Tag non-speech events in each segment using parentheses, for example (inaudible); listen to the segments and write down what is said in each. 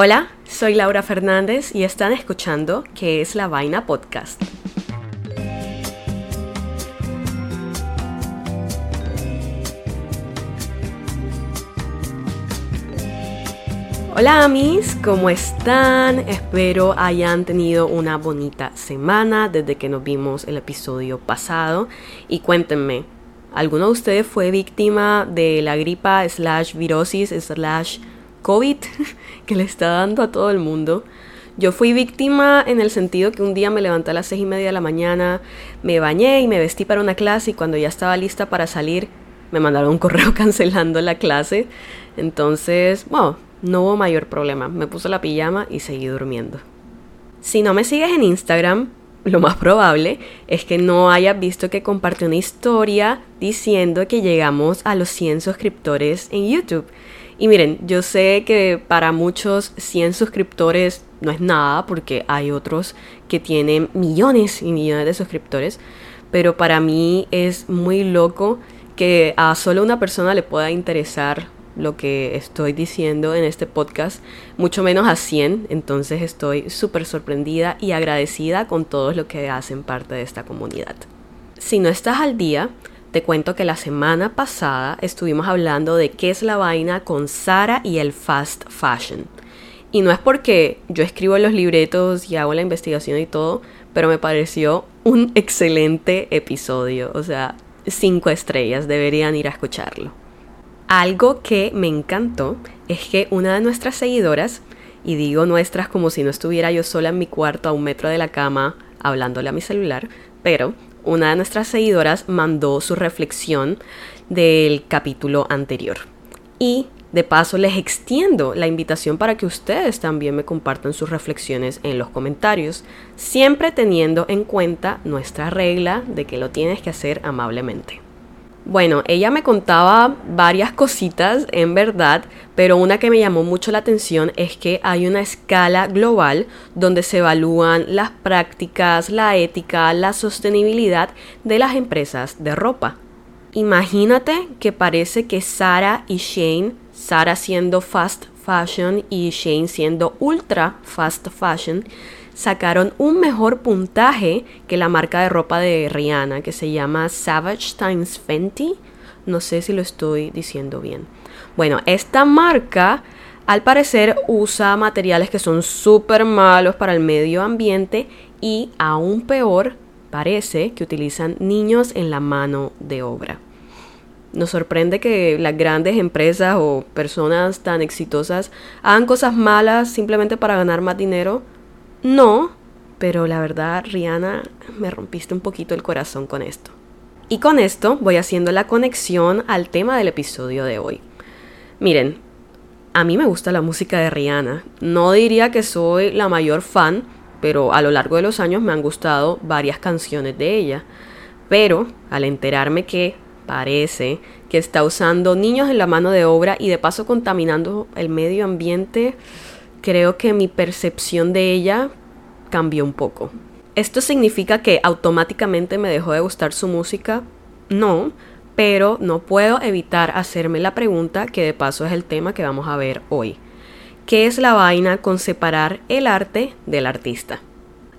Hola, soy Laura Fernández y están escuchando ¿Qué es la Vaina Podcast? Hola amis, ¿cómo están? Espero hayan tenido una bonita semana desde que nos vimos el episodio pasado y cuéntenme, ¿alguno de ustedes fue víctima de la gripa slash virosis slash COVID (laughs) que le está dando a todo el mundo. Yo fui víctima en el sentido que un día me levanté a las seis y media de la mañana, me bañé y me vestí para una clase y cuando ya estaba lista para salir me mandaron un (laughs) correo cancelando la clase. Entonces, bueno, no hubo mayor problema. Me puse la pijama y seguí durmiendo. Si no me sigues en Instagram, (laughs) lo más probable es que no hayas visto que compartí una historia diciendo que llegamos a los 100 suscriptores en YouTube. Y miren, yo sé que para muchos 100 suscriptores no es nada porque hay otros que tienen millones y millones de suscriptores, pero para mí es muy loco que a solo una persona le pueda interesar lo que estoy diciendo en este podcast, mucho menos a 100, entonces estoy súper sorprendida y agradecida con todos los que hacen parte de esta comunidad. Si no estás al día, te cuento que la semana pasada estuvimos hablando de qué es la vaina con Sara y el fast fashion. Y no es porque yo escribo los libretos y hago la investigación y todo, pero me pareció un (laughs) excelente episodio. O sea, cinco estrellas, deberían ir a escucharlo. Algo que me encantó es que una de nuestras seguidoras, y digo nuestras como si no estuviera yo sola en mi cuarto a un metro de la cama hablándole a mi celular, pero una de nuestras seguidoras mandó su reflexión del capítulo anterior. Y de paso les extiendo la invitación para que ustedes también me compartan sus reflexiones en los comentarios, siempre teniendo en cuenta nuestra regla de que lo tienes que hacer amablemente. Bueno, ella me contaba varias cositas en verdad, pero una que me llamó mucho la atención es que hay una escala global donde se evalúan las prácticas, la ética, la sostenibilidad de las empresas de ropa. Imagínate que parece que Sara y Shane, Sara siendo fast fashion y Shane siendo ultra fast fashion, sacaron un mejor puntaje que la marca de ropa de Rihanna que se llama Savage Times Fenty. No sé si lo estoy diciendo bien. Bueno, esta marca al parecer usa materiales que son súper malos para el medio ambiente y aún peor parece que utilizan niños en la mano de obra. Nos sorprende que las grandes empresas o personas tan exitosas hagan cosas malas simplemente para ganar más dinero no, pero la verdad, Rihanna, me rompiste un poquito el corazón con esto. Y con esto voy haciendo la conexión al tema del episodio de hoy. Miren, a mí me gusta la música de Rihanna. No diría que soy la mayor fan, pero a lo largo de los años me han gustado varias canciones de ella. Pero al enterarme que parece que está usando niños en la mano de obra y de paso contaminando el medio ambiente, creo que mi percepción de ella cambió un poco. ¿Esto significa que automáticamente me dejó de gustar su música? No, pero no puedo evitar hacerme la pregunta que de paso es el tema que vamos a ver hoy. ¿Qué es la vaina con separar el arte del artista?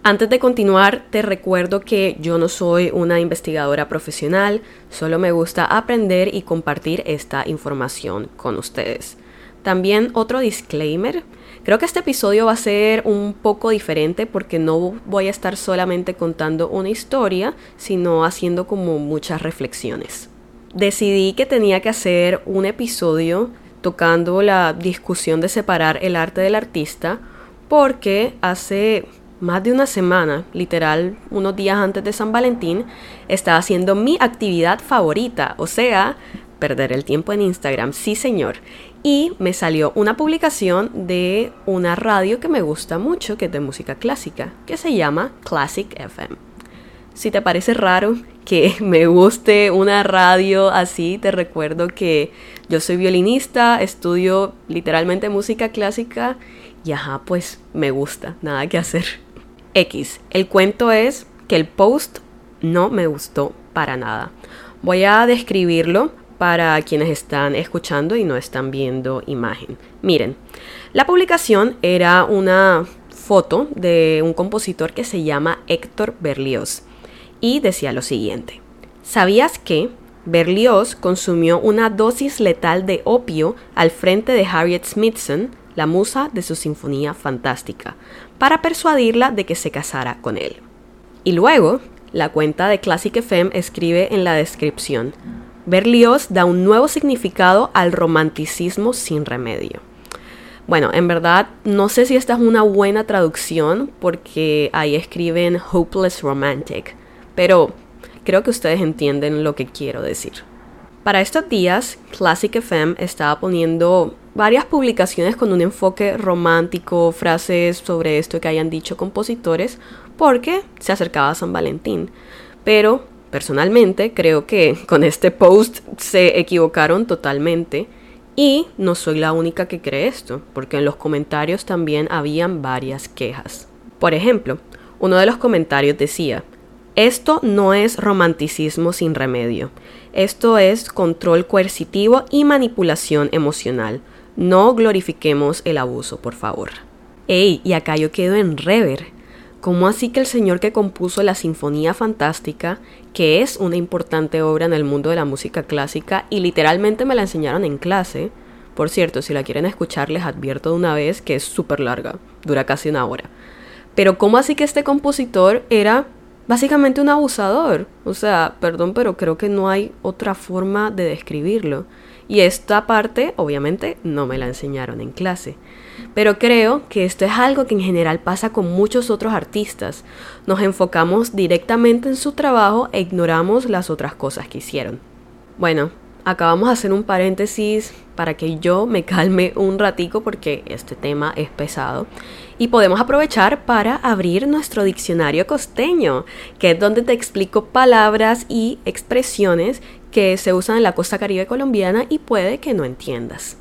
Antes de continuar, te recuerdo que yo no soy una investigadora profesional, solo me gusta aprender y compartir esta información con ustedes. También otro disclaimer, Creo que este episodio va a ser un poco diferente porque no voy a estar solamente contando una historia, sino haciendo como muchas reflexiones. Decidí que tenía que hacer un episodio tocando la discusión de separar el arte del artista porque hace más de una semana, literal unos días antes de San Valentín, estaba haciendo mi actividad favorita, o sea, perder el tiempo en Instagram, sí señor y me salió una publicación de una radio que me gusta mucho, que es de música clásica, que se llama Classic FM. Si te parece raro que (laughs) me guste una radio así, te recuerdo que yo soy violinista, estudio literalmente música clásica y ajá, pues me gusta, nada que hacer. X, el cuento es que el post no me gustó para nada. Voy a describirlo para quienes están escuchando y no están viendo imagen. Miren, la publicación era una foto de un compositor que se llama Héctor Berlioz y decía lo siguiente. ¿Sabías que Berlioz consumió una dosis letal de opio al frente de Harriet Smithson, la musa de su sinfonía fantástica, para persuadirla de que se casara con él? Y luego, la cuenta de Classic FM escribe en la descripción, Berlioz da un nuevo significado al romanticismo sin remedio. Bueno, en verdad no sé si esta es una buena traducción porque ahí escriben hopeless romantic, pero creo que ustedes entienden lo que quiero decir. Para estos días, Classic FM estaba poniendo varias publicaciones con un enfoque romántico, frases sobre esto que hayan dicho compositores, porque se acercaba a San Valentín. Pero, personalmente, creo que (laughs) con este post se equivocaron totalmente y no soy la única que cree esto, porque en los comentarios también habían varias quejas. Por ejemplo, uno de los comentarios decía, esto no es romanticismo sin remedio, esto es control coercitivo y manipulación emocional. No glorifiquemos el abuso, por favor. Ey, y acá yo quedo en rever. ¿Cómo así que el señor que compuso la Sinfonía Fantástica, que es una importante obra en el mundo de la música clásica y literalmente me la enseñaron en clase? Por cierto, si la quieren escuchar les advierto de una vez que es súper larga, dura casi una hora. Pero ¿cómo así que este compositor era básicamente un abusador? O sea, perdón, pero creo que no hay otra forma de describirlo. Y esta parte, obviamente, no me la enseñaron en clase. Pero creo que esto es algo que en general pasa con muchos otros artistas. Nos enfocamos directamente en su trabajo e ignoramos las otras cosas que hicieron. Bueno, acabamos de hacer un paréntesis para que yo me calme un ratico porque este tema es pesado. Y podemos aprovechar para abrir nuestro diccionario costeño, que es donde te explico palabras y expresiones que se usan en la costa caribe colombiana y puede que no entiendas.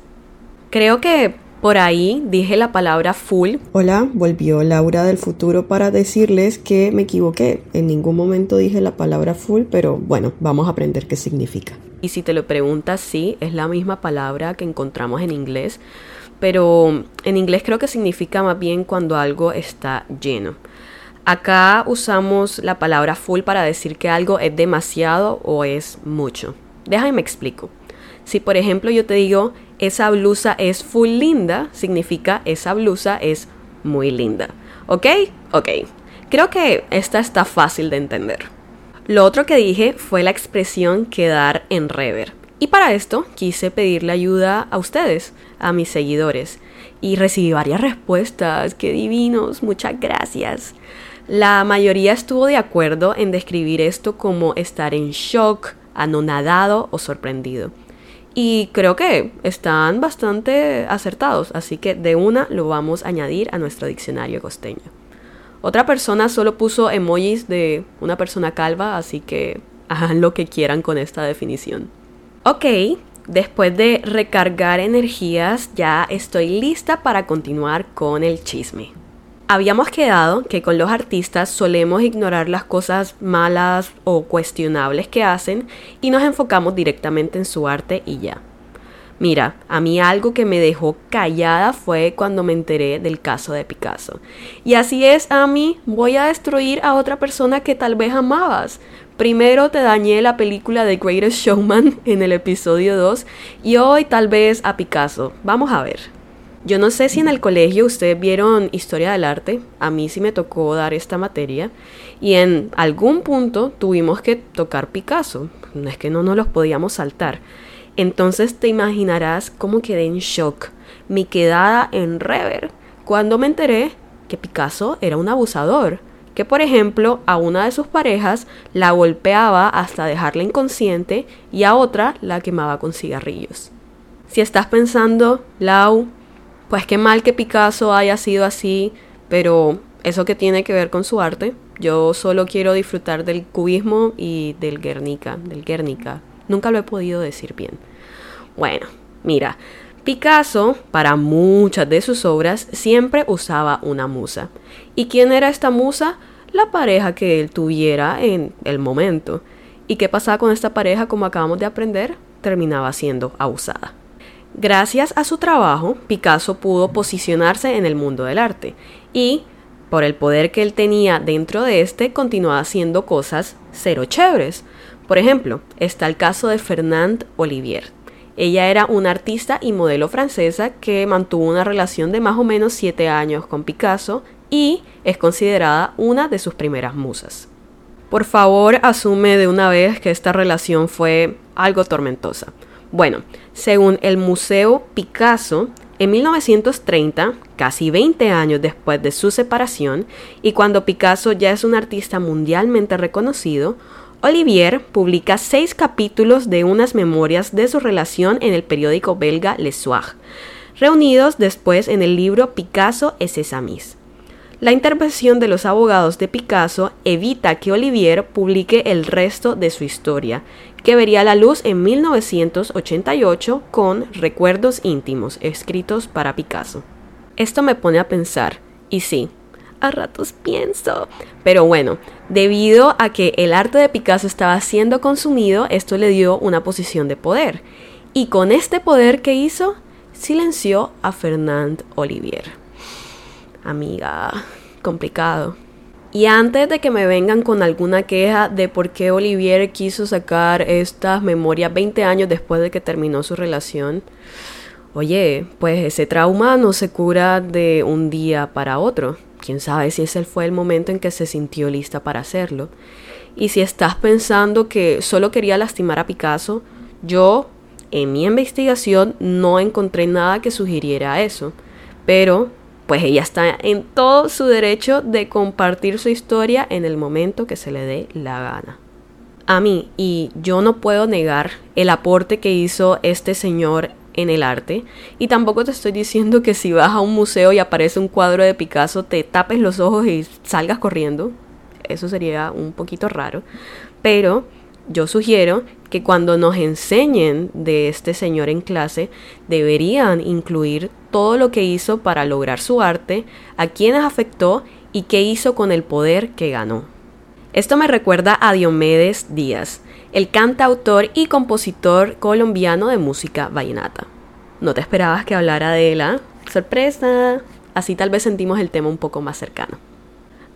Creo que por ahí dije la palabra full. Hola, volvió Laura del futuro para decirles que me equivoqué. En ningún momento dije la palabra full, pero bueno, vamos a aprender qué significa. Y si te lo preguntas, sí, es la misma palabra que encontramos en inglés, pero en inglés creo que significa más bien cuando algo está lleno. Acá usamos la palabra full para decir que algo es demasiado o es mucho. Déjame me explico. Si por ejemplo yo te digo esa blusa es full linda, significa esa blusa es muy linda. ¿Ok? Ok. Creo que esta está fácil de entender. Lo otro que dije fue la expresión quedar en rever. Y para esto quise pedirle ayuda a ustedes, a mis seguidores. Y recibí varias respuestas. ¡Qué divinos! Muchas gracias. La mayoría estuvo de acuerdo en describir esto como estar en shock, anonadado o sorprendido. Y creo que están bastante acertados, así que de una lo vamos a añadir a nuestro diccionario costeño. Otra persona solo puso emojis de una persona calva, así que (laughs) hagan lo que quieran con esta definición. Ok, después de recargar energías ya estoy lista para continuar con el chisme. Habíamos quedado que con los artistas solemos ignorar las cosas malas o cuestionables que hacen y nos enfocamos directamente en su arte y ya. Mira, a mí algo que me dejó callada fue cuando me enteré del caso de Picasso. Y así es, a mí voy a destruir a otra persona que tal vez amabas. Primero te dañé la película The Greatest Showman en el episodio 2 y hoy tal vez a Picasso. Vamos a ver. Yo no sé si en el colegio ustedes vieron historia del arte, a mí sí me tocó dar esta materia y en algún punto tuvimos que tocar Picasso, no es que no nos los podíamos saltar. Entonces te imaginarás cómo quedé en shock, mi quedada en rever, cuando me enteré que Picasso era un abusador, que por ejemplo a una de sus parejas la golpeaba hasta dejarla inconsciente y a otra la quemaba con cigarrillos. Si estás pensando, Lau, pues qué mal que Picasso haya sido así, pero eso que tiene que ver con su arte, yo solo quiero disfrutar del cubismo y del Guernica, del Guernica. Nunca lo he podido decir bien. Bueno, mira, Picasso, para muchas de sus obras, siempre usaba una musa. ¿Y quién era esta musa? La pareja que él tuviera en el momento. ¿Y qué pasaba con esta pareja como acabamos de aprender? terminaba siendo abusada. Gracias a su trabajo, Picasso pudo posicionarse en el mundo del arte y, por el poder que él tenía dentro de este, continuaba haciendo cosas cero chéveres. Por ejemplo, está el caso de Fernand Olivier. Ella era una artista y modelo francesa que mantuvo una relación de más o menos siete años con Picasso y es considerada una de sus primeras musas. Por favor, asume de una vez que esta relación fue algo tormentosa. Bueno, según el Museo Picasso, en 1930, casi 20 años después de su separación, y cuando Picasso ya es un artista mundialmente reconocido, Olivier publica seis capítulos de unas memorias de su relación en el periódico belga Le Soir, reunidos después en el libro Picasso et ses amis. La intervención de los abogados de Picasso evita que Olivier publique el resto de su historia, que vería la luz en 1988 con Recuerdos íntimos, escritos para Picasso. Esto me pone a pensar, y sí, a ratos pienso. Pero bueno, debido a que el arte de Picasso estaba siendo consumido, esto le dio una posición de poder. Y con este poder que hizo, silenció a Fernand Olivier amiga, complicado. Y antes de que me vengan con alguna queja de por qué Olivier quiso sacar estas memorias 20 años después de que terminó su relación, oye, pues ese trauma no se cura de un día para otro. Quién sabe si ese fue el momento en que se sintió lista para hacerlo. Y si estás pensando que solo quería lastimar a Picasso, yo en mi investigación no encontré nada que sugiriera eso. Pero pues ella está en todo su derecho de compartir su historia en el momento que se le dé la gana. A mí, y yo no puedo negar el aporte que hizo este señor en el arte, y tampoco te estoy diciendo que si vas a un museo y aparece un cuadro de Picasso te tapes los ojos y salgas corriendo. Eso sería un poquito raro. Pero yo sugiero que cuando nos enseñen de este señor en clase, deberían incluir todo lo que hizo para lograr su arte, a quienes afectó y qué hizo con el poder que ganó. Esto me recuerda a Diomedes Díaz, el cantautor y compositor colombiano de música vallenata. ¿No te esperabas que hablara de él? Ah? ¡Sorpresa! Así tal vez sentimos el tema un poco más cercano.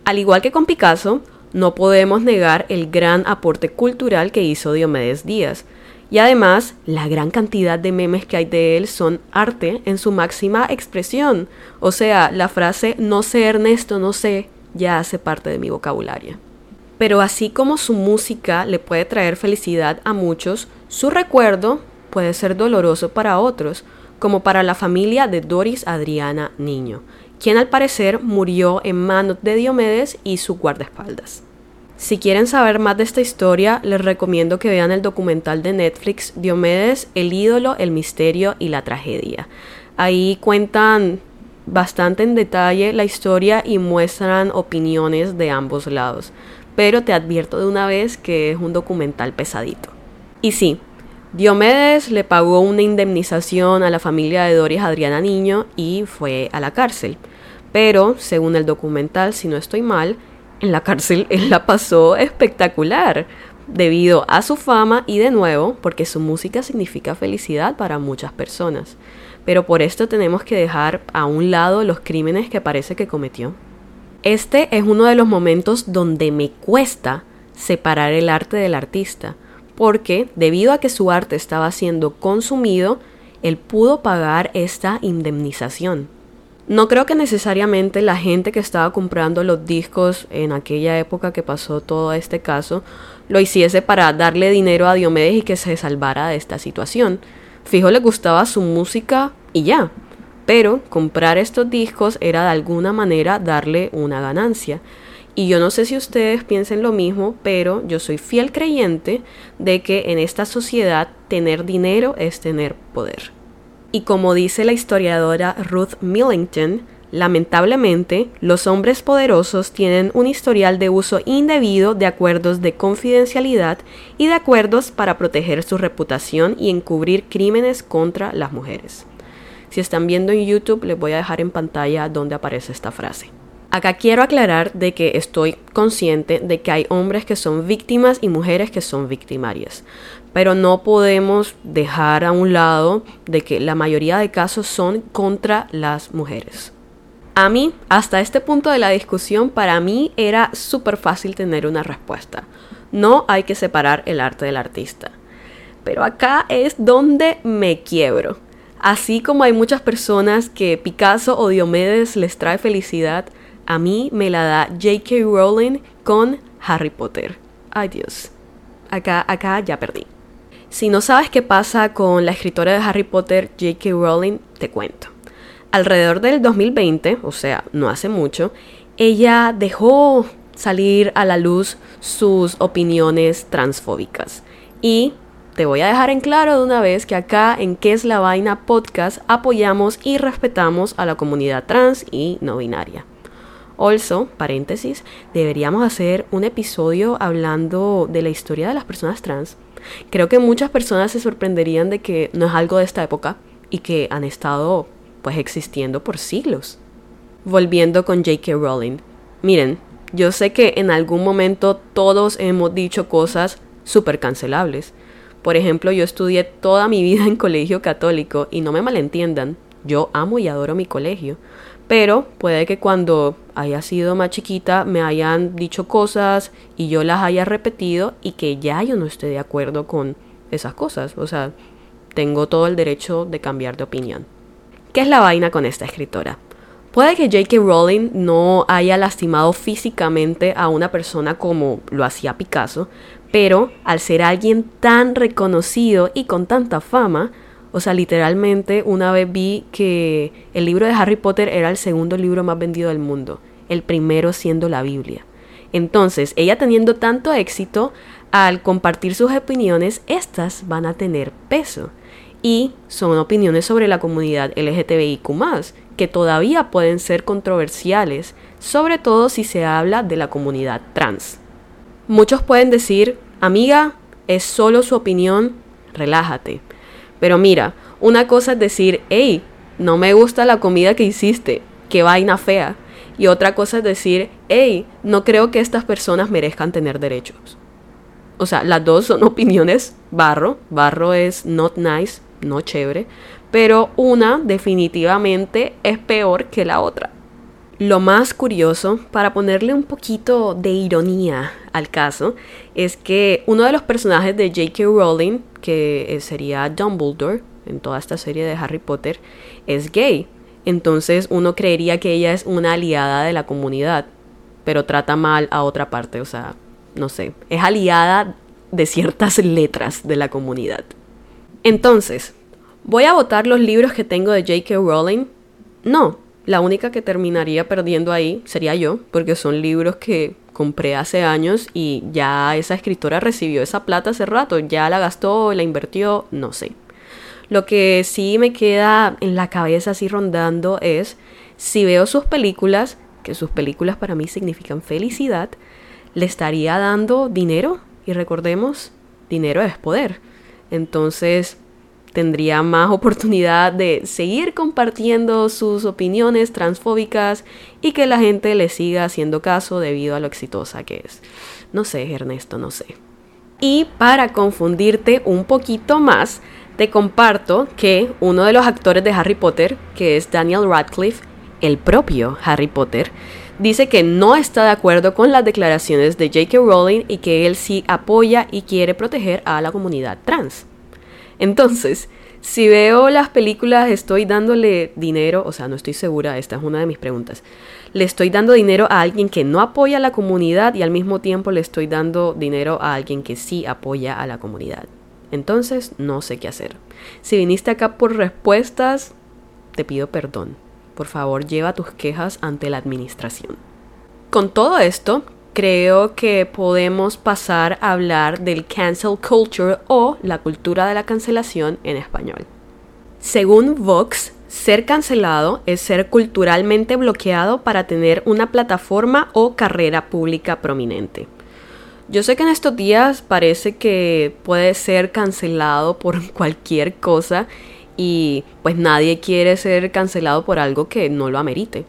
Al igual que con Picasso, no podemos negar el gran aporte cultural que hizo Diomedes Díaz. Y además, la gran cantidad de memes que hay de él son arte en su máxima expresión. O sea, la frase no sé Ernesto, no sé, ya hace parte de mi vocabulario. Pero así como su música le puede traer felicidad a muchos, su recuerdo puede ser doloroso para otros, como para la familia de Doris Adriana Niño, quien al parecer murió en manos de Diomedes y su guardaespaldas. Si quieren saber más de esta historia, les recomiendo que vean el documental de Netflix Diomedes, el ídolo, el misterio y la tragedia. Ahí cuentan bastante en detalle la historia y muestran opiniones de ambos lados. Pero te advierto de una vez que es un documental pesadito. Y sí, Diomedes le pagó una indemnización a la familia de Doris Adriana Niño y fue a la cárcel. Pero, según el documental, si no estoy mal, en la cárcel (laughs) él la pasó espectacular debido a su fama y de nuevo porque su música significa felicidad para muchas personas. Pero por esto tenemos que dejar a un lado los crímenes que parece que cometió. Este es uno de los momentos donde me cuesta separar el arte del artista, porque debido a que su arte estaba siendo consumido, él pudo pagar esta indemnización. No creo que necesariamente la gente que estaba comprando los discos en aquella época que pasó todo este caso lo hiciese para darle dinero a Diomedes y que se salvara de esta situación. Fijo le gustaba su música y ya. Pero comprar estos discos era de alguna manera darle una ganancia. Y yo no sé si ustedes piensen lo mismo, pero yo soy fiel creyente de que en esta sociedad tener dinero es tener poder. Y como dice la historiadora Ruth Millington, lamentablemente los hombres poderosos tienen un historial de uso indebido de acuerdos de confidencialidad y de acuerdos para proteger su reputación y encubrir crímenes contra las mujeres. Si están viendo en YouTube, les voy a dejar en pantalla donde aparece esta frase. Acá quiero aclarar de que estoy consciente de que hay hombres que son víctimas y mujeres que son victimarias, pero no podemos dejar a un lado de que la mayoría de casos son contra las mujeres. A mí, hasta este punto de la discusión, para mí era súper fácil tener una respuesta. No hay que separar el arte del artista. Pero acá es donde me quiebro. Así como hay muchas personas que Picasso o Diomedes les trae felicidad, a mí me la da J.K. Rowling con Harry Potter. Ay Dios. Acá, acá ya perdí. Si no sabes qué pasa con la escritora de Harry Potter, J.K. Rowling, te cuento. Alrededor del 2020, o sea, no hace mucho, ella dejó salir a la luz sus opiniones transfóbicas. Y te voy a dejar en claro de una vez que acá en ¿Qué es la vaina podcast apoyamos y respetamos a la comunidad trans y no binaria. Also, paréntesis, deberíamos hacer un episodio hablando de la historia de las personas trans. Creo que muchas personas se sorprenderían de que no es algo de esta época y que han estado pues existiendo por siglos. Volviendo con J.K. Rowling. Miren, yo sé que en algún momento todos hemos dicho cosas súper cancelables. Por ejemplo, yo estudié toda mi (laughs) vida en colegio católico y no me malentiendan, yo amo y adoro mi colegio. Pero puede que cuando haya sido más chiquita me hayan dicho cosas y yo las haya repetido y que ya yo no esté de acuerdo con esas cosas. O sea, tengo todo el derecho de cambiar de opinión. ¿Qué es la vaina con esta escritora? Puede que J.K. Rowling no haya lastimado físicamente a una persona como lo hacía Picasso, pero al ser alguien tan reconocido y con tanta fama, o sea, literalmente una vez vi que el libro de Harry Potter era el segundo libro más vendido del mundo, el primero siendo la Biblia. Entonces, ella teniendo tanto éxito, al compartir sus opiniones, estas van a tener peso. Y son opiniones sobre la comunidad LGTBIQ, que todavía pueden ser controversiales, sobre todo si se habla de la comunidad trans. Muchos pueden decir, amiga, es solo su opinión, relájate. Pero mira, una cosa es decir, hey, no me gusta la comida que hiciste, qué vaina fea. Y otra cosa es decir, hey, no creo que estas personas merezcan tener derechos. O sea, las dos son (laughs) opiniones barro. Barro es not nice, no chévere. Pero una definitivamente es peor que la otra. Lo más curioso, para ponerle un poquito de ironía al caso, es que uno de los personajes de J.K. Rowling que eh, sería Dumbledore en toda esta serie de Harry Potter, es gay. Entonces uno creería que ella es una aliada de la comunidad, pero trata mal a otra parte, o sea, no sé, es aliada de ciertas letras de la comunidad. Entonces, ¿voy a votar los libros que tengo de J.K. Rowling? No, la única que terminaría perdiendo ahí sería yo, porque son libros que compré hace años y ya esa escritora recibió esa plata hace rato, ya la gastó, la invirtió, no sé. Lo que sí me queda en la cabeza así rondando es si veo sus películas, que sus películas para mí significan felicidad, le estaría dando dinero y recordemos, dinero es poder. Entonces, tendría más oportunidad de seguir compartiendo sus opiniones transfóbicas y que la gente le siga haciendo caso debido a lo exitosa que es. No sé, Ernesto, no sé. Y para confundirte un poquito más, te comparto que uno de los actores de Harry Potter, que es Daniel Radcliffe, el propio Harry Potter, dice que no está de acuerdo con las declaraciones de J.K. Rowling y que él sí apoya y quiere proteger a la comunidad trans. Entonces, si veo las películas, estoy dándole dinero, o sea, no estoy segura, esta es una de mis preguntas. Le estoy dando dinero a alguien que no apoya a la comunidad y al mismo tiempo le estoy dando dinero a alguien que sí apoya a la comunidad. Entonces, no sé qué hacer. Si viniste acá por respuestas, te pido perdón. Por favor, lleva tus quejas ante la administración. Con todo esto, creo que podemos pasar a hablar del cancel culture o la cultura de la cancelación en español. Según Vox, ser cancelado es ser culturalmente bloqueado para tener una plataforma o carrera pública prominente. Yo sé que en estos días parece que puede ser cancelado por (laughs) cualquier cosa y pues nadie quiere ser cancelado por algo que no lo amerite.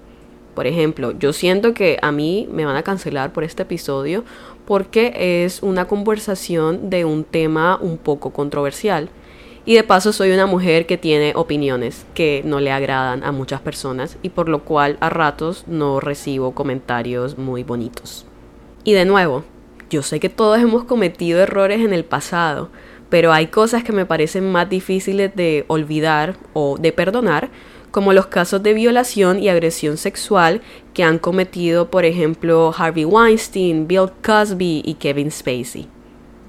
Por ejemplo, yo siento que a mí me van a cancelar por este episodio porque es una conversación de un tema un poco controversial. Y de paso soy una mujer que tiene opiniones que no le agradan a muchas personas y por lo cual a ratos no recibo comentarios muy bonitos. Y de nuevo, yo sé que todos hemos cometido errores en el pasado, pero hay cosas que me parecen más difíciles de olvidar o de perdonar, como los casos de violación y agresión sexual que han cometido, por ejemplo, Harvey Weinstein, Bill Cosby y Kevin Spacey.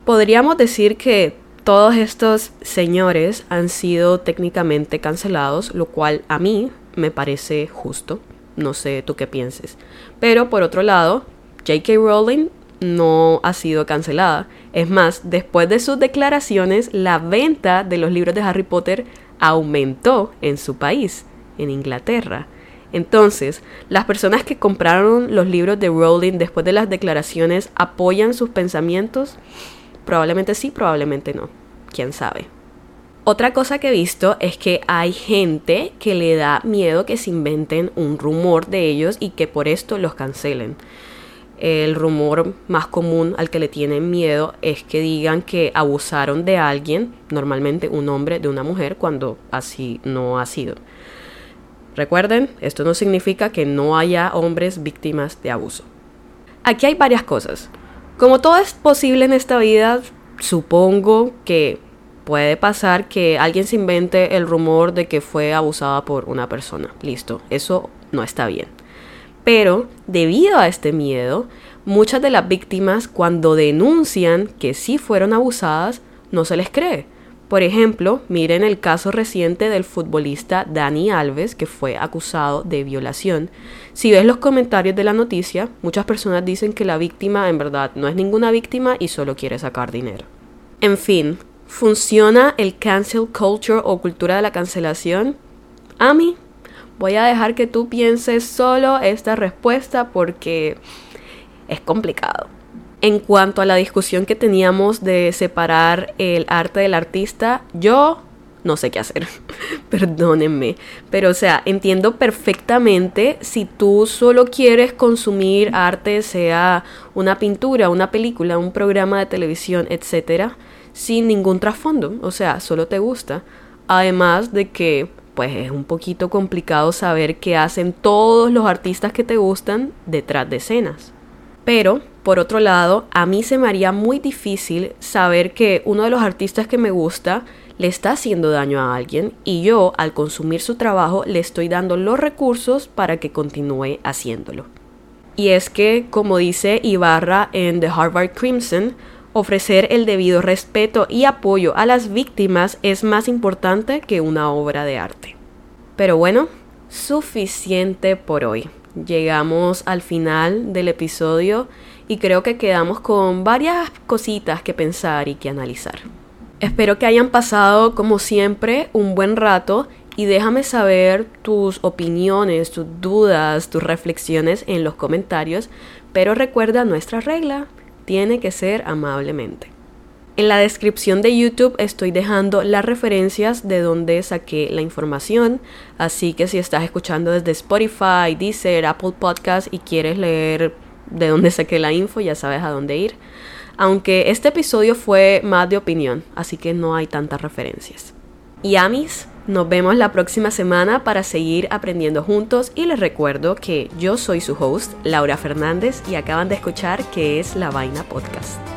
Podríamos decir que todos estos señores han sido técnicamente cancelados, lo cual a mí me parece justo. No sé tú qué pienses. Pero por otro lado, J.K. Rowling no ha sido cancelada. Es más, después de sus declaraciones, la venta de los libros de Harry Potter aumentó en su país, en Inglaterra. Entonces, las personas que compraron los libros de Rowling después de las declaraciones apoyan sus pensamientos Probablemente sí, probablemente no. ¿Quién sabe? Otra cosa que he visto es que hay gente que le da miedo que se inventen un rumor de ellos y que por esto los cancelen. El rumor más común al que le tienen miedo es que digan que abusaron de alguien, normalmente un hombre de una mujer, cuando así no ha sido. Recuerden, esto no significa que no haya hombres víctimas de abuso. Aquí hay varias cosas. Como todo es posible en esta vida, supongo que puede pasar que alguien se invente el rumor de que fue abusada por una persona. Listo, eso no está bien. Pero debido a este miedo, muchas de las víctimas cuando denuncian que sí fueron abusadas, no se les cree. Por ejemplo, miren el caso reciente del futbolista Dani Alves, que fue acusado de violación. Si ves los comentarios de la noticia, muchas personas dicen que la víctima en verdad no es ninguna víctima y solo quiere sacar dinero. En fin, ¿funciona el cancel culture o cultura de la cancelación? A mí, voy a dejar que tú pienses solo esta respuesta porque es complicado. En cuanto a la discusión que teníamos de separar el arte del artista, yo no sé qué hacer. (laughs) Perdónenme. Pero o sea, entiendo perfectamente si tú solo quieres consumir arte, sea una pintura, una película, un programa de televisión, etcétera, sin ningún trasfondo. O sea, solo te gusta. Además de que pues es un poquito complicado saber qué hacen todos los artistas que te gustan detrás de escenas. Pero, por otro lado, a mí se me haría muy difícil saber que uno de los artistas que me gusta le está haciendo daño a alguien y yo, al consumir su trabajo, le estoy dando los recursos para que continúe haciéndolo. Y es que, como dice Ibarra en The Harvard Crimson, ofrecer el debido respeto y apoyo a las víctimas es más importante que una obra de arte. Pero bueno, suficiente por hoy llegamos al final del episodio y creo que quedamos con varias cositas que pensar y que analizar. Espero que hayan pasado, como siempre, un buen rato y déjame saber tus opiniones, tus dudas, tus reflexiones en los comentarios, pero recuerda nuestra regla, tiene que ser amablemente. En la descripción de YouTube estoy dejando las referencias de donde saqué la información, así que si estás escuchando desde Spotify, Deezer, Apple Podcast y quieres leer de dónde saqué la info, ya sabes a dónde ir. Aunque este episodio fue más de opinión, así que no hay tantas referencias. Y Amis, nos vemos la próxima semana para seguir aprendiendo juntos y les recuerdo que yo soy su host, Laura Fernández, y acaban de escuchar que es La Vaina Podcast.